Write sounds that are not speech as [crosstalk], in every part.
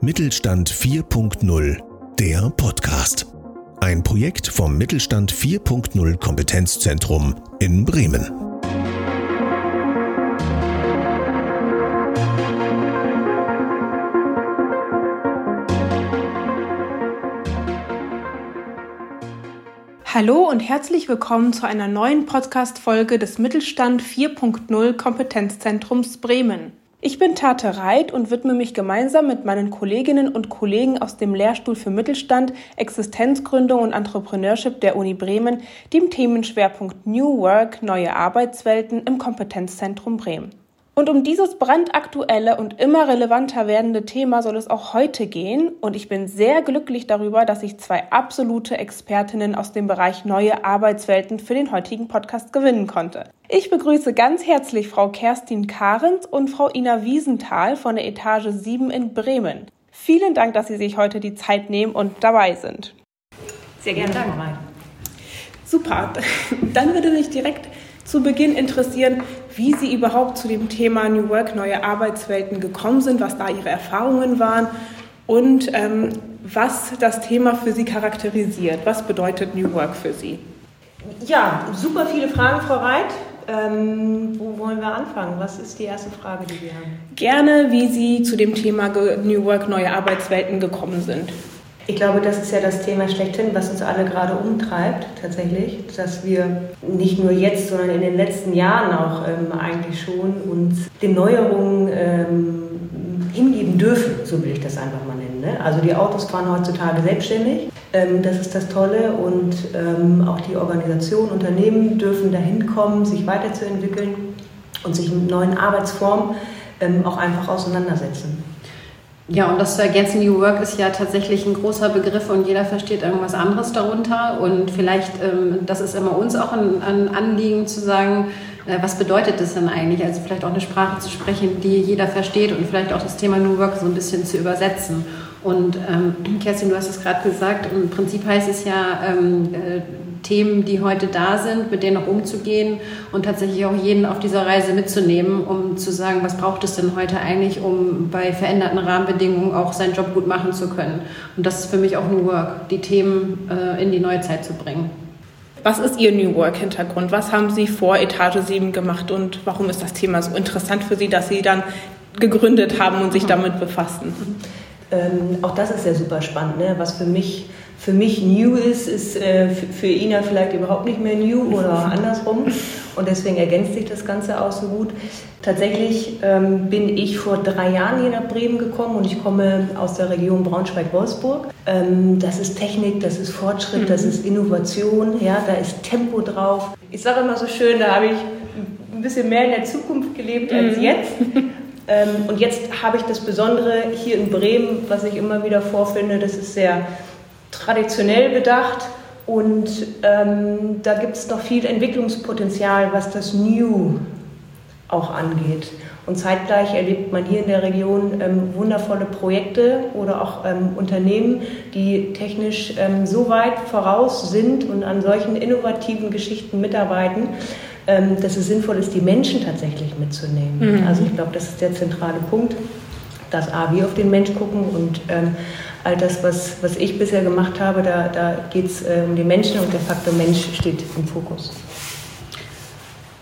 Mittelstand 4.0, der Podcast. Ein Projekt vom Mittelstand 4.0 Kompetenzzentrum in Bremen. Hallo und herzlich willkommen zu einer neuen Podcast-Folge des Mittelstand 4.0 Kompetenzzentrums Bremen. Ich bin Tate Reit und widme mich gemeinsam mit meinen Kolleginnen und Kollegen aus dem Lehrstuhl für Mittelstand, Existenzgründung und Entrepreneurship der Uni Bremen dem Themenschwerpunkt New Work, neue Arbeitswelten im Kompetenzzentrum Bremen. Und um dieses brandaktuelle und immer relevanter werdende Thema soll es auch heute gehen. Und ich bin sehr glücklich darüber, dass ich zwei absolute Expertinnen aus dem Bereich neue Arbeitswelten für den heutigen Podcast gewinnen konnte. Ich begrüße ganz herzlich Frau Kerstin Kahrens und Frau Ina Wiesenthal von der Etage 7 in Bremen. Vielen Dank, dass Sie sich heute die Zeit nehmen und dabei sind. Sehr gerne. Dank, Super. Dann würde mich direkt zu Beginn interessieren, wie Sie überhaupt zu dem Thema New Work, neue Arbeitswelten gekommen sind, was da Ihre Erfahrungen waren und ähm, was das Thema für Sie charakterisiert. Was bedeutet New Work für Sie? Ja, super viele Fragen, Frau Reit. Ähm, wo wollen wir anfangen? Was ist die erste Frage, die wir haben? Gerne, wie Sie zu dem Thema New Work, neue Arbeitswelten gekommen sind. Ich glaube, das ist ja das Thema schlechthin, was uns alle gerade umtreibt, tatsächlich, dass wir nicht nur jetzt, sondern in den letzten Jahren auch ähm, eigentlich schon uns den Neuerungen ähm, hingeben dürfen, so will ich das einfach mal nennen. Ne? Also die Autos fahren heutzutage selbstständig, ähm, das ist das Tolle und ähm, auch die Organisationen, Unternehmen dürfen dahin kommen, sich weiterzuentwickeln und sich mit neuen Arbeitsformen ähm, auch einfach auseinandersetzen. Ja, und das zu ergänzen, New Work ist ja tatsächlich ein großer Begriff und jeder versteht irgendwas anderes darunter. Und vielleicht, ähm, das ist immer uns auch ein, Anliegen zu sagen, äh, was bedeutet das denn eigentlich? Also vielleicht auch eine Sprache zu sprechen, die jeder versteht und vielleicht auch das Thema New Work so ein bisschen zu übersetzen. Und ähm, Kerstin, du hast es gerade gesagt, im Prinzip heißt es ja, ähm, äh, Themen, die heute da sind, mit denen auch umzugehen und tatsächlich auch jeden auf dieser Reise mitzunehmen, um zu sagen, was braucht es denn heute eigentlich, um bei veränderten Rahmenbedingungen auch seinen Job gut machen zu können. Und das ist für mich auch New Work, die Themen äh, in die Neuzeit zu bringen. Was ist Ihr New Work-Hintergrund? Was haben Sie vor Etage 7 gemacht und warum ist das Thema so interessant für Sie, dass Sie dann gegründet haben und sich mhm. damit befassen? Ähm, auch das ist ja super spannend. Ne? Was für mich für mich new ist, ist äh, für Ina vielleicht überhaupt nicht mehr new oder [laughs] andersrum. Und deswegen ergänzt sich das Ganze auch so gut. Tatsächlich ähm, bin ich vor drei Jahren hier nach Bremen gekommen und ich komme aus der Region Braunschweig-Wolfsburg. Ähm, das ist Technik, das ist Fortschritt, mhm. das ist Innovation, ja, da ist Tempo drauf. Ich sage immer so schön, da habe ich ein bisschen mehr in der Zukunft gelebt als mhm. jetzt. Ähm, und jetzt habe ich das Besondere hier in Bremen, was ich immer wieder vorfinde, das ist sehr traditionell bedacht und ähm, da gibt es noch viel Entwicklungspotenzial, was das New auch angeht. Und zeitgleich erlebt man hier in der Region ähm, wundervolle Projekte oder auch ähm, Unternehmen, die technisch ähm, so weit voraus sind und an solchen innovativen Geschichten mitarbeiten, ähm, dass es sinnvoll ist, die Menschen tatsächlich mitzunehmen. Mhm. Also ich glaube, das ist der zentrale Punkt, dass A, wir auf den Mensch gucken und ähm, all das, was, was ich bisher gemacht habe, da, da geht es äh, um die Menschen und der Faktor Mensch steht im Fokus.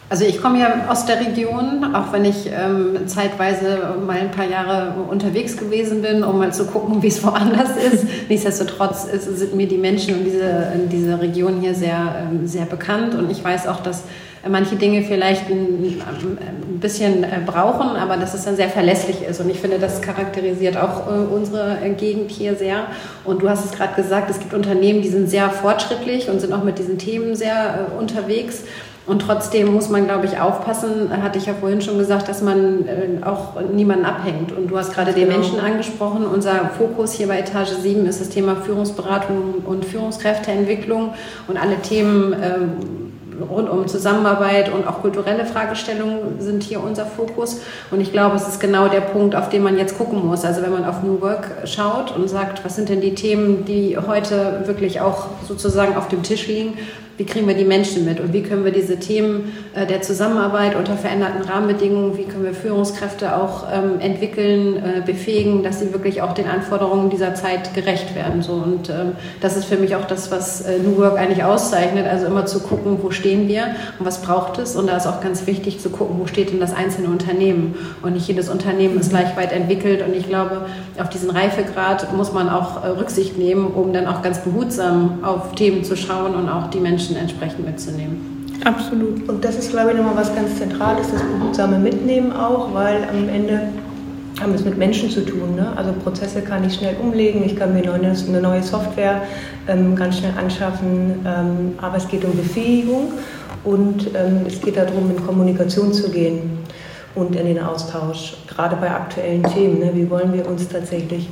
Also ich komme ja aus der Region, auch wenn ich ähm, zeitweise mal ein paar Jahre unterwegs gewesen bin, um mal zu gucken, [laughs] wie es woanders ist. [laughs] Nichtsdestotrotz ist, sind mir die Menschen und diese, diese Region hier sehr, ähm, sehr bekannt und ich weiß auch, dass manche Dinge vielleicht ein, ein bisschen äh, brauchen, aber dass es dann sehr verlässlich ist. Und ich finde, das charakterisiert auch äh, unsere Gegend hier sehr. Und du hast es gerade gesagt, es gibt Unternehmen, die sind sehr fortschrittlich und sind auch mit diesen Themen sehr äh, unterwegs. Und trotzdem muss man, glaube ich, aufpassen, hatte ich ja vorhin schon gesagt, dass man auch niemanden abhängt. Und du hast gerade den genau. Menschen angesprochen. Unser Fokus hier bei Etage 7 ist das Thema Führungsberatung und Führungskräfteentwicklung und alle Themen ähm, rund um Zusammenarbeit und auch kulturelle Fragestellungen sind hier unser Fokus. Und ich glaube, es ist genau der Punkt, auf den man jetzt gucken muss. Also wenn man auf New Work schaut und sagt, was sind denn die Themen, die heute wirklich auch sozusagen auf dem Tisch liegen, wie kriegen wir die Menschen mit und wie können wir diese Themen äh, der Zusammenarbeit unter veränderten Rahmenbedingungen, wie können wir Führungskräfte auch ähm, entwickeln, äh, befähigen, dass sie wirklich auch den Anforderungen dieser Zeit gerecht werden. So. Und ähm, das ist für mich auch das, was äh, New Work eigentlich auszeichnet, also immer zu gucken, wo stehen wir und was braucht es. Und da ist auch ganz wichtig zu gucken, wo steht denn das einzelne Unternehmen. Und nicht jedes Unternehmen ist gleich weit entwickelt. Und ich glaube, auf diesen Reifegrad muss man auch äh, Rücksicht nehmen, um dann auch ganz behutsam auf Themen zu schauen und auch die Menschen entsprechend mitzunehmen. Absolut. Und das ist, glaube ich, nochmal was ganz Zentrales, das behutsame Mitnehmen auch, weil am Ende haben wir es mit Menschen zu tun. Ne? Also Prozesse kann ich schnell umlegen, ich kann mir eine, eine neue Software ähm, ganz schnell anschaffen, ähm, aber es geht um Befähigung und ähm, es geht darum, in Kommunikation zu gehen und in den Austausch, gerade bei aktuellen Themen. Ne? Wie wollen wir uns tatsächlich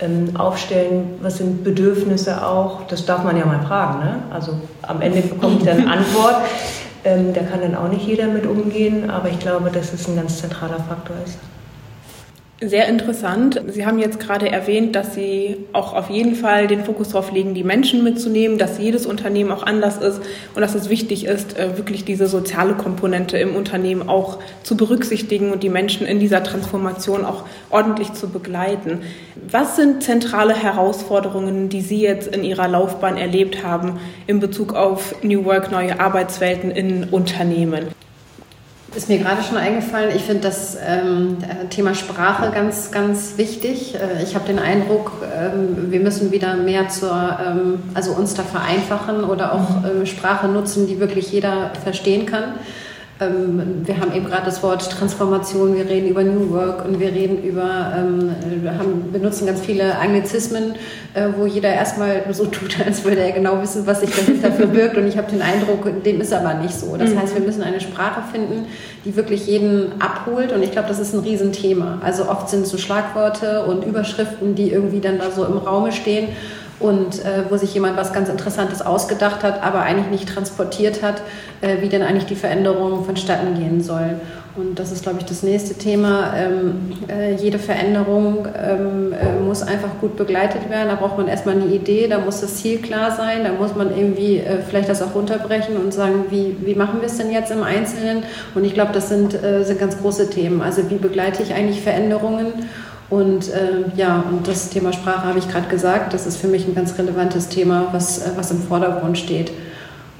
ähm, aufstellen, was sind Bedürfnisse auch, das darf man ja mal fragen. Ne? Also am Ende bekomme ich dann eine [laughs] Antwort, ähm, da kann dann auch nicht jeder mit umgehen, aber ich glaube, dass es ein ganz zentraler Faktor ist. Sehr interessant. Sie haben jetzt gerade erwähnt, dass Sie auch auf jeden Fall den Fokus darauf legen, die Menschen mitzunehmen, dass jedes Unternehmen auch anders ist und dass es wichtig ist, äh, wirklich diese soziale Komponente im Unternehmen auch zu berücksichtigen und die Menschen in dieser Transformation auch ordentlich zu begleiten. Was sind zentrale Herausforderungen, die Sie jetzt in Ihrer Laufbahn erlebt haben in Bezug auf New Work, neue Arbeitswelten in Unternehmen? Ist mir gerade schon eingefallen, ich finde das ähm, Thema Sprache ganz, ganz wichtig. Äh, ich habe den Eindruck, ähm, wir müssen wieder mehr zur, ähm, also uns da vereinfachen oder auch mhm. äh, Sprache nutzen, die wirklich jeder verstehen kann. Ähm, wir haben eben gerade das Wort Transformation, wir reden über New Work und wir reden über, ähm, wir haben, benutzen ganz viele Anglizismen, äh, wo jeder erstmal so tut, [laughs] als würde er genau wissen, was sich dahinter verbirgt. Und ich habe den Eindruck, dem ist aber nicht so. Das mhm. heißt, wir müssen eine Sprache finden, die wirklich jeden abholt. Und ich glaube, das ist ein Riesenthema. Also oft sind es so Schlagworte und Überschriften, die irgendwie dann da so im Raume stehen und äh, wo sich jemand was ganz Interessantes ausgedacht hat, aber eigentlich nicht transportiert hat, äh, wie denn eigentlich die Veränderung vonstatten gehen soll. Und das ist, glaube ich, das nächste Thema. Ähm, äh, jede Veränderung ähm, äh, muss einfach gut begleitet werden. Da braucht man erstmal eine Idee, da muss das Ziel klar sein, da muss man irgendwie äh, vielleicht das auch runterbrechen und sagen, wie, wie machen wir es denn jetzt im Einzelnen? Und ich glaube, das sind, äh, sind ganz große Themen. Also wie begleite ich eigentlich Veränderungen? Und äh, ja, und das Thema Sprache habe ich gerade gesagt, das ist für mich ein ganz relevantes Thema, was, äh, was im Vordergrund steht.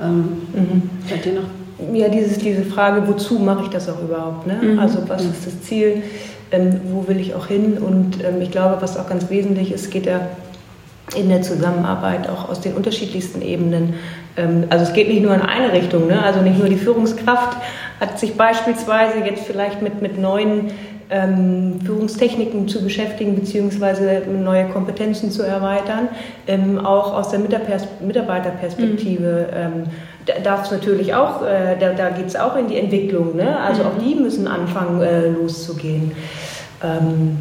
Ähm, mhm. ihr noch? Ja, dieses, diese Frage, wozu mache ich das auch überhaupt? Ne? Mhm. Also was ist das Ziel? Ähm, wo will ich auch hin? Und ähm, ich glaube, was auch ganz wesentlich ist, geht ja in der Zusammenarbeit auch aus den unterschiedlichsten Ebenen. Ähm, also es geht nicht nur in eine Richtung, ne? also nicht nur die Führungskraft hat sich beispielsweise jetzt vielleicht mit, mit neuen ähm, Führungstechniken zu beschäftigen beziehungsweise neue Kompetenzen zu erweitern, ähm, auch aus der Mitarbeiterperspektive. Mhm. Ähm, da darf es natürlich auch, äh, da, da geht es auch in die Entwicklung. Ne? Also mhm. auch die müssen anfangen äh, loszugehen. Ähm,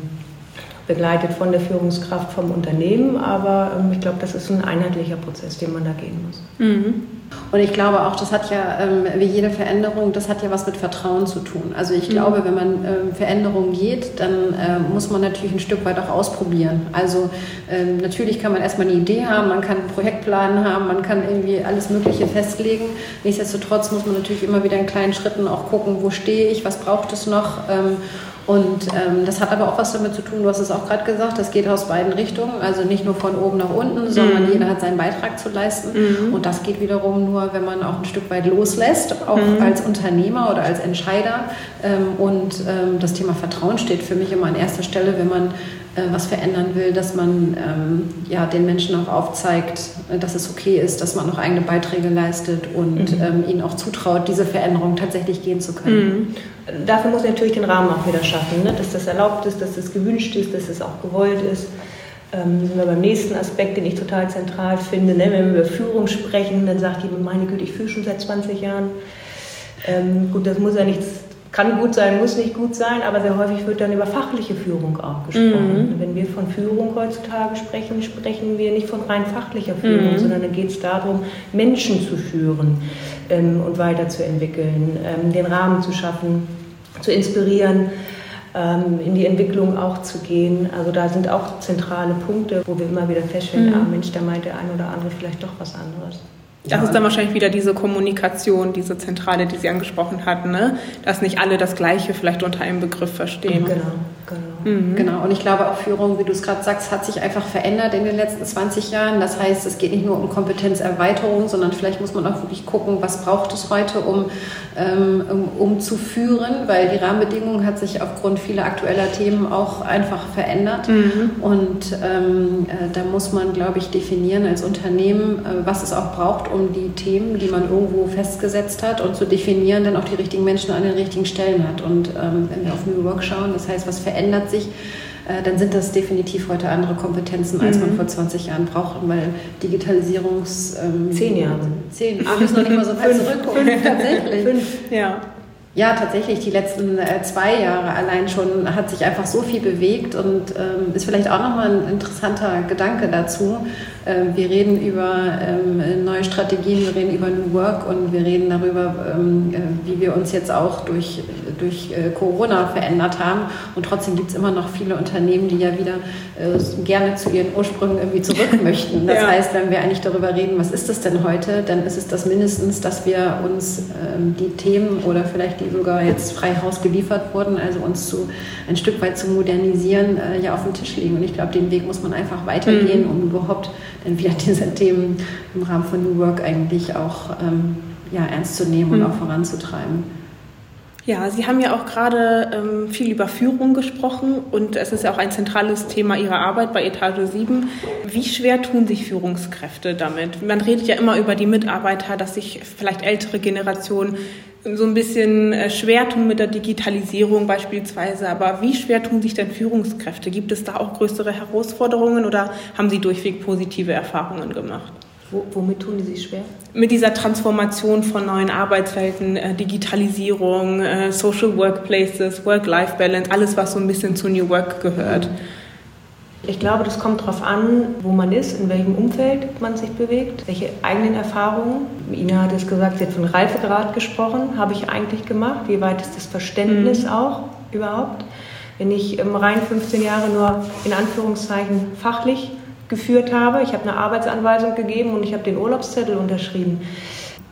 begleitet von der Führungskraft vom Unternehmen, aber ähm, ich glaube, das ist ein einheitlicher Prozess, den man da gehen muss. Mhm. Und ich glaube auch, das hat ja, ähm, wie jede Veränderung, das hat ja was mit Vertrauen zu tun. Also ich mhm. glaube, wenn man ähm, Veränderungen geht, dann äh, muss man natürlich ein Stück weit auch ausprobieren. Also ähm, natürlich kann man erstmal eine Idee haben, man kann einen Projektplan haben, man kann irgendwie alles Mögliche festlegen. Nichtsdestotrotz muss man natürlich immer wieder in kleinen Schritten auch gucken, wo stehe ich, was braucht es noch. Ähm, und ähm, das hat aber auch was damit zu tun, du hast es auch gerade gesagt, das geht aus beiden Richtungen, also nicht nur von oben nach unten, sondern mhm. jeder hat seinen Beitrag zu leisten. Mhm. Und das geht wiederum nur, wenn man auch ein Stück weit loslässt, auch mhm. als Unternehmer oder als Entscheider. Ähm, und ähm, das Thema Vertrauen steht für mich immer an erster Stelle, wenn man äh, was verändern will, dass man ähm, ja, den Menschen auch aufzeigt, äh, dass es okay ist, dass man auch eigene Beiträge leistet und mhm. ähm, ihnen auch zutraut, diese Veränderung tatsächlich gehen zu können. Mhm. Dafür muss natürlich den Rahmen auch wieder schaffen, ne? dass das erlaubt ist, dass das gewünscht ist, dass es auch gewollt ist. Ähm, sind wir beim nächsten Aspekt, den ich total zentral finde. Ne? Wenn wir über Führung sprechen, dann sagt jemand, meine Güte, ich führe schon seit 20 Jahren. Ähm, gut, das muss ja nichts kann gut sein, muss nicht gut sein, aber sehr häufig wird dann über fachliche Führung auch gesprochen. Mhm. Wenn wir von Führung heutzutage sprechen, sprechen wir nicht von rein fachlicher Führung, mhm. sondern dann geht es darum, Menschen zu führen ähm, und weiterzuentwickeln, ähm, den Rahmen zu schaffen, zu inspirieren, ähm, in die Entwicklung auch zu gehen. Also da sind auch zentrale Punkte, wo wir immer wieder feststellen, mhm. ah Mensch, da meint der ein oder andere vielleicht doch was anderes. Das ja. ist dann wahrscheinlich wieder diese Kommunikation, diese Zentrale, die Sie angesprochen hatten, ne? dass nicht alle das Gleiche vielleicht unter einem Begriff verstehen. Genau, genau. Mhm. Genau, und ich glaube auch Führung, wie du es gerade sagst, hat sich einfach verändert in den letzten 20 Jahren. Das heißt, es geht nicht nur um Kompetenzerweiterung, sondern vielleicht muss man auch wirklich gucken, was braucht es heute, um, ähm, um, zu führen, weil die Rahmenbedingungen hat sich aufgrund vieler aktueller Themen auch einfach verändert. Mhm. Und ähm, äh, da muss man, glaube ich, definieren als Unternehmen, äh, was es auch braucht, um die Themen, die man irgendwo festgesetzt hat und zu definieren, dann auch die richtigen Menschen an den richtigen Stellen hat. Und ähm, wenn wir auf New Work schauen, das heißt, was verändert sich, sich, äh, dann sind das definitiv heute andere Kompetenzen, als man mhm. vor 20 Jahren brauchte, weil Digitalisierungs... Ähm, zehn Jahre. Zehn, ach, müssen noch nicht mal so weit zurückgucken. Tatsächlich. Fünf, ja. Ja, tatsächlich, die letzten äh, zwei Jahre allein schon hat sich einfach so viel bewegt und ähm, ist vielleicht auch nochmal ein interessanter Gedanke dazu. Ähm, wir reden über ähm, neue Strategien, wir reden über New Work und wir reden darüber, ähm, äh, wie wir uns jetzt auch durch, durch äh, Corona verändert haben. Und trotzdem gibt es immer noch viele Unternehmen, die ja wieder äh, gerne zu ihren Ursprüngen irgendwie zurück [laughs] möchten. Das ja. heißt, wenn wir eigentlich darüber reden, was ist das denn heute, dann ist es das mindestens, dass wir uns ähm, die Themen oder vielleicht die sogar jetzt frei Haus geliefert wurden, also uns zu, ein Stück weit zu modernisieren, äh, ja auf dem Tisch liegen. Und ich glaube, den Weg muss man einfach weitergehen, mhm. um überhaupt dann wieder [laughs] diese Themen im Rahmen von New Work eigentlich auch ähm, ja, ernst zu nehmen und mhm. auch voranzutreiben. Ja, Sie haben ja auch gerade ähm, viel über Führung gesprochen und es ist ja auch ein zentrales Thema Ihrer Arbeit bei Etage 7. Wie schwer tun sich Führungskräfte damit? Man redet ja immer über die Mitarbeiter, dass sich vielleicht ältere Generationen so ein bisschen äh, schwer tun mit der Digitalisierung beispielsweise. Aber wie schwer tun sich denn Führungskräfte? Gibt es da auch größere Herausforderungen oder haben Sie durchweg positive Erfahrungen gemacht? Womit tun die sich schwer? Mit dieser Transformation von neuen Arbeitswelten, äh, Digitalisierung, äh, Social Workplaces, Work-Life-Balance, alles, was so ein bisschen zu New Work gehört. Ich glaube, das kommt darauf an, wo man ist, in welchem Umfeld man sich bewegt, welche eigenen Erfahrungen. Ina hat es gesagt, sie hat von Reifegrad gesprochen, habe ich eigentlich gemacht. Wie weit ist das Verständnis mhm. auch überhaupt? Wenn ich rein 15 Jahre nur in Anführungszeichen fachlich geführt habe. Ich habe eine Arbeitsanweisung gegeben und ich habe den Urlaubszettel unterschrieben.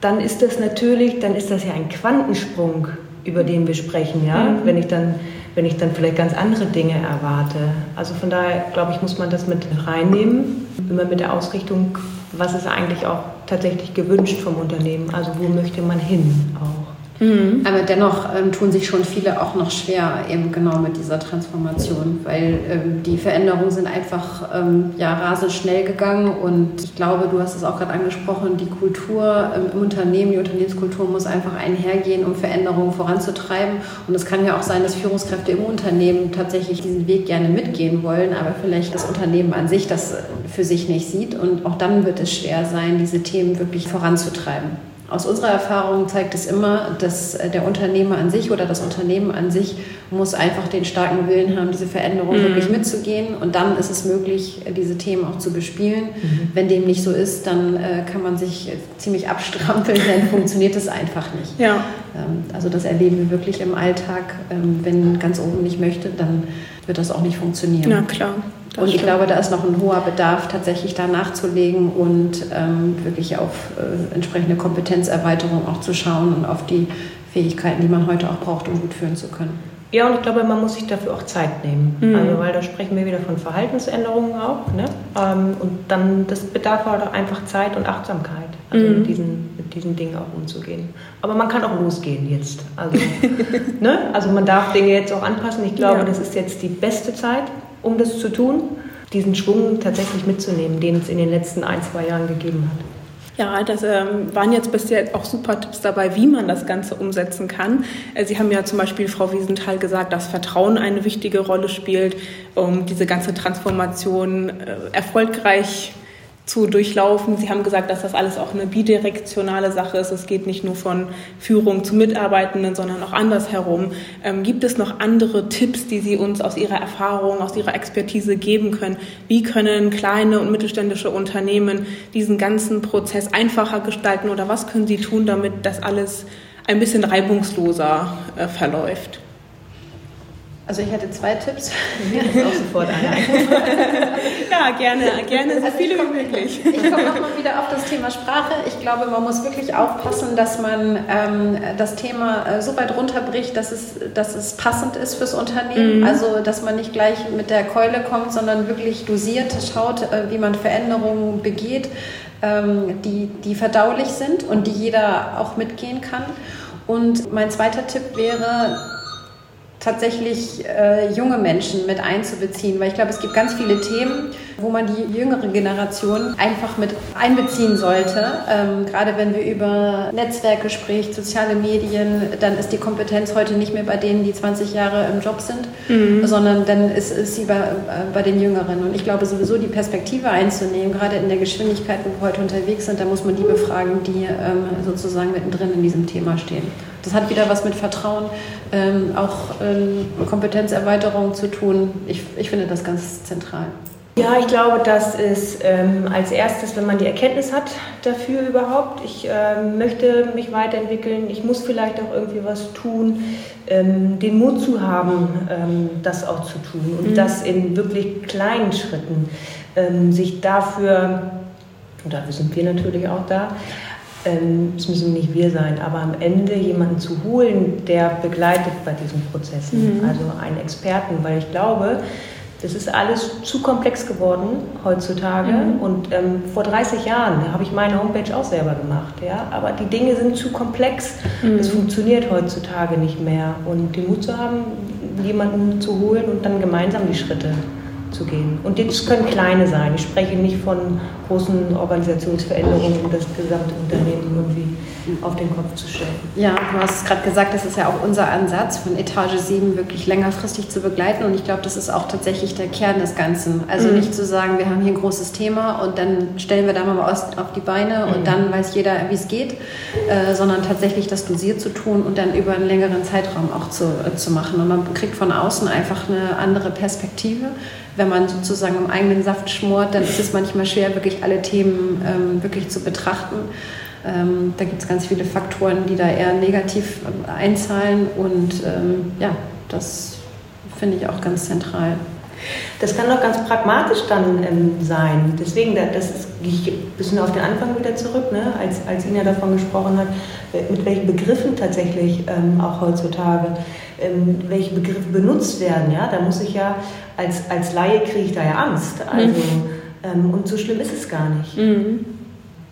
Dann ist das natürlich, dann ist das ja ein Quantensprung, über den wir sprechen, ja. Mhm. Wenn ich dann, wenn ich dann vielleicht ganz andere Dinge erwarte. Also von daher glaube ich, muss man das mit reinnehmen, immer mit der Ausrichtung, was ist eigentlich auch tatsächlich gewünscht vom Unternehmen. Also wo möchte man hin auch. Mhm. Aber dennoch ähm, tun sich schon viele auch noch schwer eben genau mit dieser Transformation, weil ähm, die Veränderungen sind einfach ähm, ja, rasend schnell gegangen und ich glaube, du hast es auch gerade angesprochen, die Kultur ähm, im Unternehmen, die Unternehmenskultur muss einfach einhergehen, um Veränderungen voranzutreiben und es kann ja auch sein, dass Führungskräfte im Unternehmen tatsächlich diesen Weg gerne mitgehen wollen, aber vielleicht das Unternehmen an sich das für sich nicht sieht und auch dann wird es schwer sein, diese Themen wirklich voranzutreiben. Aus unserer Erfahrung zeigt es immer, dass äh, der Unternehmer an sich oder das Unternehmen an sich muss einfach den starken Willen haben, diese Veränderung mhm. wirklich mitzugehen. Und dann ist es möglich, diese Themen auch zu bespielen. Mhm. Wenn dem nicht so ist, dann äh, kann man sich ziemlich abstrampeln, [laughs] dann funktioniert es einfach nicht. Ja. Ähm, also das erleben wir wirklich im Alltag. Ähm, wenn ganz oben nicht möchte, dann wird das auch nicht funktionieren. Na klar. Das und ich stimmt. glaube, da ist noch ein hoher Bedarf, tatsächlich da nachzulegen und ähm, wirklich auf äh, entsprechende Kompetenzerweiterung auch zu schauen und auf die Fähigkeiten, die man heute auch braucht, um gut führen zu können. Ja, und ich glaube, man muss sich dafür auch Zeit nehmen. Mhm. Also, weil da sprechen wir wieder von Verhaltensänderungen auch. Ne? Ähm, und dann, das bedarf halt einfach Zeit und Achtsamkeit, also mhm. mit, diesen, mit diesen Dingen auch umzugehen. Aber man kann auch losgehen jetzt. Also, [laughs] ne? also man darf Dinge jetzt auch anpassen. Ich glaube, ja. das ist jetzt die beste Zeit, um das zu tun, diesen Schwung tatsächlich mitzunehmen, den es in den letzten ein, zwei Jahren gegeben hat. Ja, das ähm, waren jetzt bisher auch super Tipps dabei, wie man das Ganze umsetzen kann. Äh, Sie haben ja zum Beispiel, Frau Wiesenthal, gesagt, dass Vertrauen eine wichtige Rolle spielt, um diese ganze Transformation äh, erfolgreich zu durchlaufen. Sie haben gesagt, dass das alles auch eine bidirektionale Sache ist. Es geht nicht nur von Führung zu Mitarbeitenden, sondern auch andersherum. Ähm, gibt es noch andere Tipps, die Sie uns aus Ihrer Erfahrung, aus Ihrer Expertise geben können? Wie können kleine und mittelständische Unternehmen diesen ganzen Prozess einfacher gestalten oder was können Sie tun, damit das alles ein bisschen reibungsloser äh, verläuft? Also ich hätte zwei Tipps. Mir ist auch sofort einer. ja, [laughs] Ja, gerne, gerne so also viele wie möglich. Ich komme nochmal wieder auf das Thema Sprache. Ich glaube, man muss wirklich aufpassen, dass man ähm, das Thema äh, so weit runterbricht, dass es, dass es passend ist fürs Unternehmen. Mhm. Also, dass man nicht gleich mit der Keule kommt, sondern wirklich dosiert schaut, äh, wie man Veränderungen begeht, ähm, die, die verdaulich sind und die jeder auch mitgehen kann. Und mein zweiter Tipp wäre, tatsächlich äh, junge Menschen mit einzubeziehen, weil ich glaube, es gibt ganz viele Themen, wo man die jüngere Generation einfach mit einbeziehen sollte. Ähm, gerade wenn wir über Netzwerke sprechen, soziale Medien, dann ist die Kompetenz heute nicht mehr bei denen, die 20 Jahre im Job sind, mhm. sondern dann ist, ist sie bei, äh, bei den Jüngeren. Und ich glaube sowieso die Perspektive einzunehmen, gerade in der Geschwindigkeit, wo wir heute unterwegs sind, da muss man die befragen, die ähm, sozusagen mittendrin in diesem Thema stehen. Das hat wieder was mit Vertrauen, ähm, auch ähm, Kompetenzerweiterung zu tun. Ich, ich finde das ganz zentral. Ja, ich glaube, das ist ähm, als erstes, wenn man die Erkenntnis hat dafür überhaupt. Ich ähm, möchte mich weiterentwickeln, ich muss vielleicht auch irgendwie was tun, ähm, den Mut zu haben, ähm, das auch zu tun und mhm. das in wirklich kleinen Schritten, ähm, sich dafür, und dafür sind wir natürlich auch da, es müssen nicht wir sein, aber am Ende jemanden zu holen, der begleitet bei diesen Prozessen, mhm. also einen Experten, weil ich glaube, das ist alles zu komplex geworden heutzutage. Mhm. Und ähm, vor 30 Jahren habe ich meine Homepage auch selber gemacht. Ja? Aber die Dinge sind zu komplex. Mhm. Das funktioniert heutzutage nicht mehr. Und den Mut zu haben, jemanden zu holen und dann gemeinsam die Schritte zu gehen. Und das können kleine sein. Ich spreche nicht von großen Organisationsveränderungen, um das gesamte Unternehmen irgendwie auf den Kopf zu stellen. Ja, du hast gerade gesagt, das ist ja auch unser Ansatz, von Etage 7 wirklich längerfristig zu begleiten. Und ich glaube, das ist auch tatsächlich der Kern des Ganzen. Also mhm. nicht zu sagen, wir haben hier ein großes Thema und dann stellen wir da mal was auf die Beine und mhm. dann weiß jeder, wie es geht, äh, sondern tatsächlich das dosiert zu tun und dann über einen längeren Zeitraum auch zu, äh, zu machen. Und man kriegt von außen einfach eine andere Perspektive wenn man sozusagen im eigenen Saft schmort, dann ist es manchmal schwer, wirklich alle Themen ähm, wirklich zu betrachten. Ähm, da gibt es ganz viele Faktoren, die da eher negativ ähm, einzahlen und ähm, ja, das finde ich auch ganz zentral. Das kann doch ganz pragmatisch dann ähm, sein. Deswegen, das ist, ich ein bisschen auf den Anfang wieder zurück, ne? als, als Ina davon gesprochen hat, mit welchen Begriffen tatsächlich ähm, auch heutzutage, ähm, welche Begriffe benutzt werden. Ja? Da muss ich ja, als, als Laie kriege ich da ja Angst. Also, mhm. Ähm, und so schlimm ist es gar nicht. Mhm.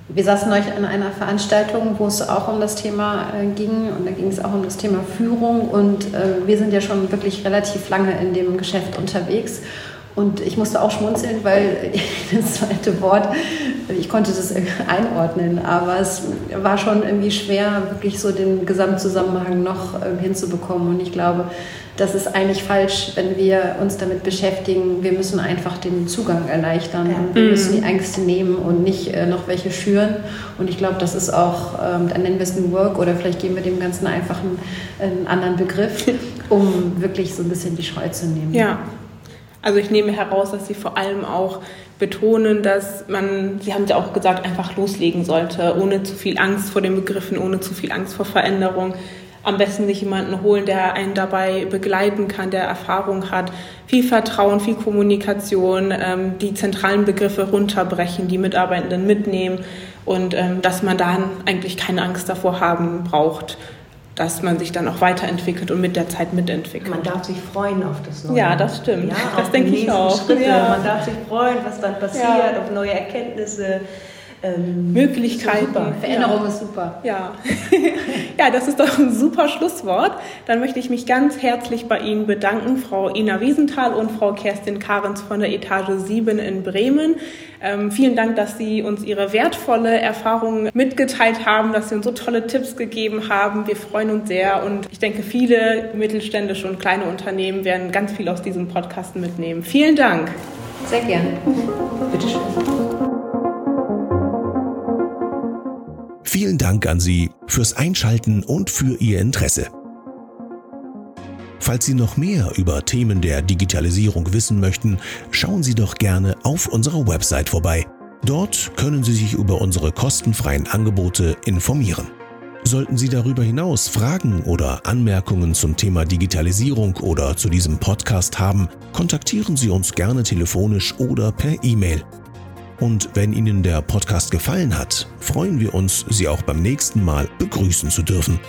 Wir saßen euch an einer Veranstaltung, wo es auch um das Thema äh, ging und da ging es auch um das Thema Führung und äh, wir sind ja schon wirklich relativ lange in dem Geschäft unterwegs und ich musste auch schmunzeln, weil [laughs] das zweite Wort, ich konnte das einordnen, aber es war schon irgendwie schwer, wirklich so den Gesamtzusammenhang noch ähm, hinzubekommen. Und ich glaube, das ist eigentlich falsch, wenn wir uns damit beschäftigen. Wir müssen einfach den Zugang erleichtern. Ja. Wir müssen die mhm. Ängste nehmen und nicht äh, noch welche schüren. Und ich glaube, das ist auch, ähm, dann nennen wir es New Work oder vielleicht geben wir dem Ganzen einfach einen, einen anderen Begriff, um wirklich so ein bisschen die Scheu zu nehmen. Ja. Also ich nehme heraus, dass Sie vor allem auch betonen, dass man, Sie haben ja auch gesagt, einfach loslegen sollte, ohne zu viel Angst vor den Begriffen, ohne zu viel Angst vor Veränderung. Am besten sich jemanden holen, der einen dabei begleiten kann, der Erfahrung hat, viel Vertrauen, viel Kommunikation, ähm, die zentralen Begriffe runterbrechen, die Mitarbeitenden mitnehmen und ähm, dass man dann eigentlich keine Angst davor haben braucht, dass man sich dann auch weiterentwickelt und mit der Zeit mitentwickelt. Man darf sich freuen auf das Neue. Ja, das stimmt. Ja, das denke ich auch. Ja. Man darf sich freuen, was dann passiert, ja. auf neue Erkenntnisse ähm, Möglichkeiten. Super. Veränderung ja. ist super. Ja. [laughs] ja, das ist doch ein super Schlusswort. Dann möchte ich mich ganz herzlich bei Ihnen bedanken, Frau Ina Wiesenthal und Frau Kerstin Karens von der Etage 7 in Bremen. Ähm, vielen Dank, dass Sie uns Ihre wertvolle Erfahrung mitgeteilt haben, dass Sie uns so tolle Tipps gegeben haben. Wir freuen uns sehr und ich denke, viele mittelständische und kleine Unternehmen werden ganz viel aus diesem Podcast mitnehmen. Vielen Dank. Sehr gerne. Bitte schön. Vielen Dank an Sie fürs Einschalten und für Ihr Interesse. Falls Sie noch mehr über Themen der Digitalisierung wissen möchten, schauen Sie doch gerne auf unserer Website vorbei. Dort können Sie sich über unsere kostenfreien Angebote informieren. Sollten Sie darüber hinaus Fragen oder Anmerkungen zum Thema Digitalisierung oder zu diesem Podcast haben, kontaktieren Sie uns gerne telefonisch oder per E-Mail. Und wenn Ihnen der Podcast gefallen hat, freuen wir uns, Sie auch beim nächsten Mal begrüßen zu dürfen.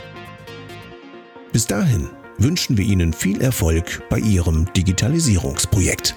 Bis dahin wünschen wir Ihnen viel Erfolg bei Ihrem Digitalisierungsprojekt.